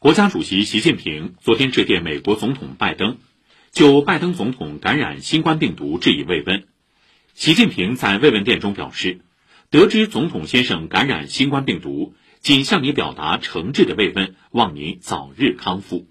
国家主席习近平昨天致电美国总统拜登，就拜登总统感染新冠病毒致以慰问。习近平在慰问电中表示，得知总统先生感染新冠病毒，仅向你表达诚挚的慰问，望你早日康复。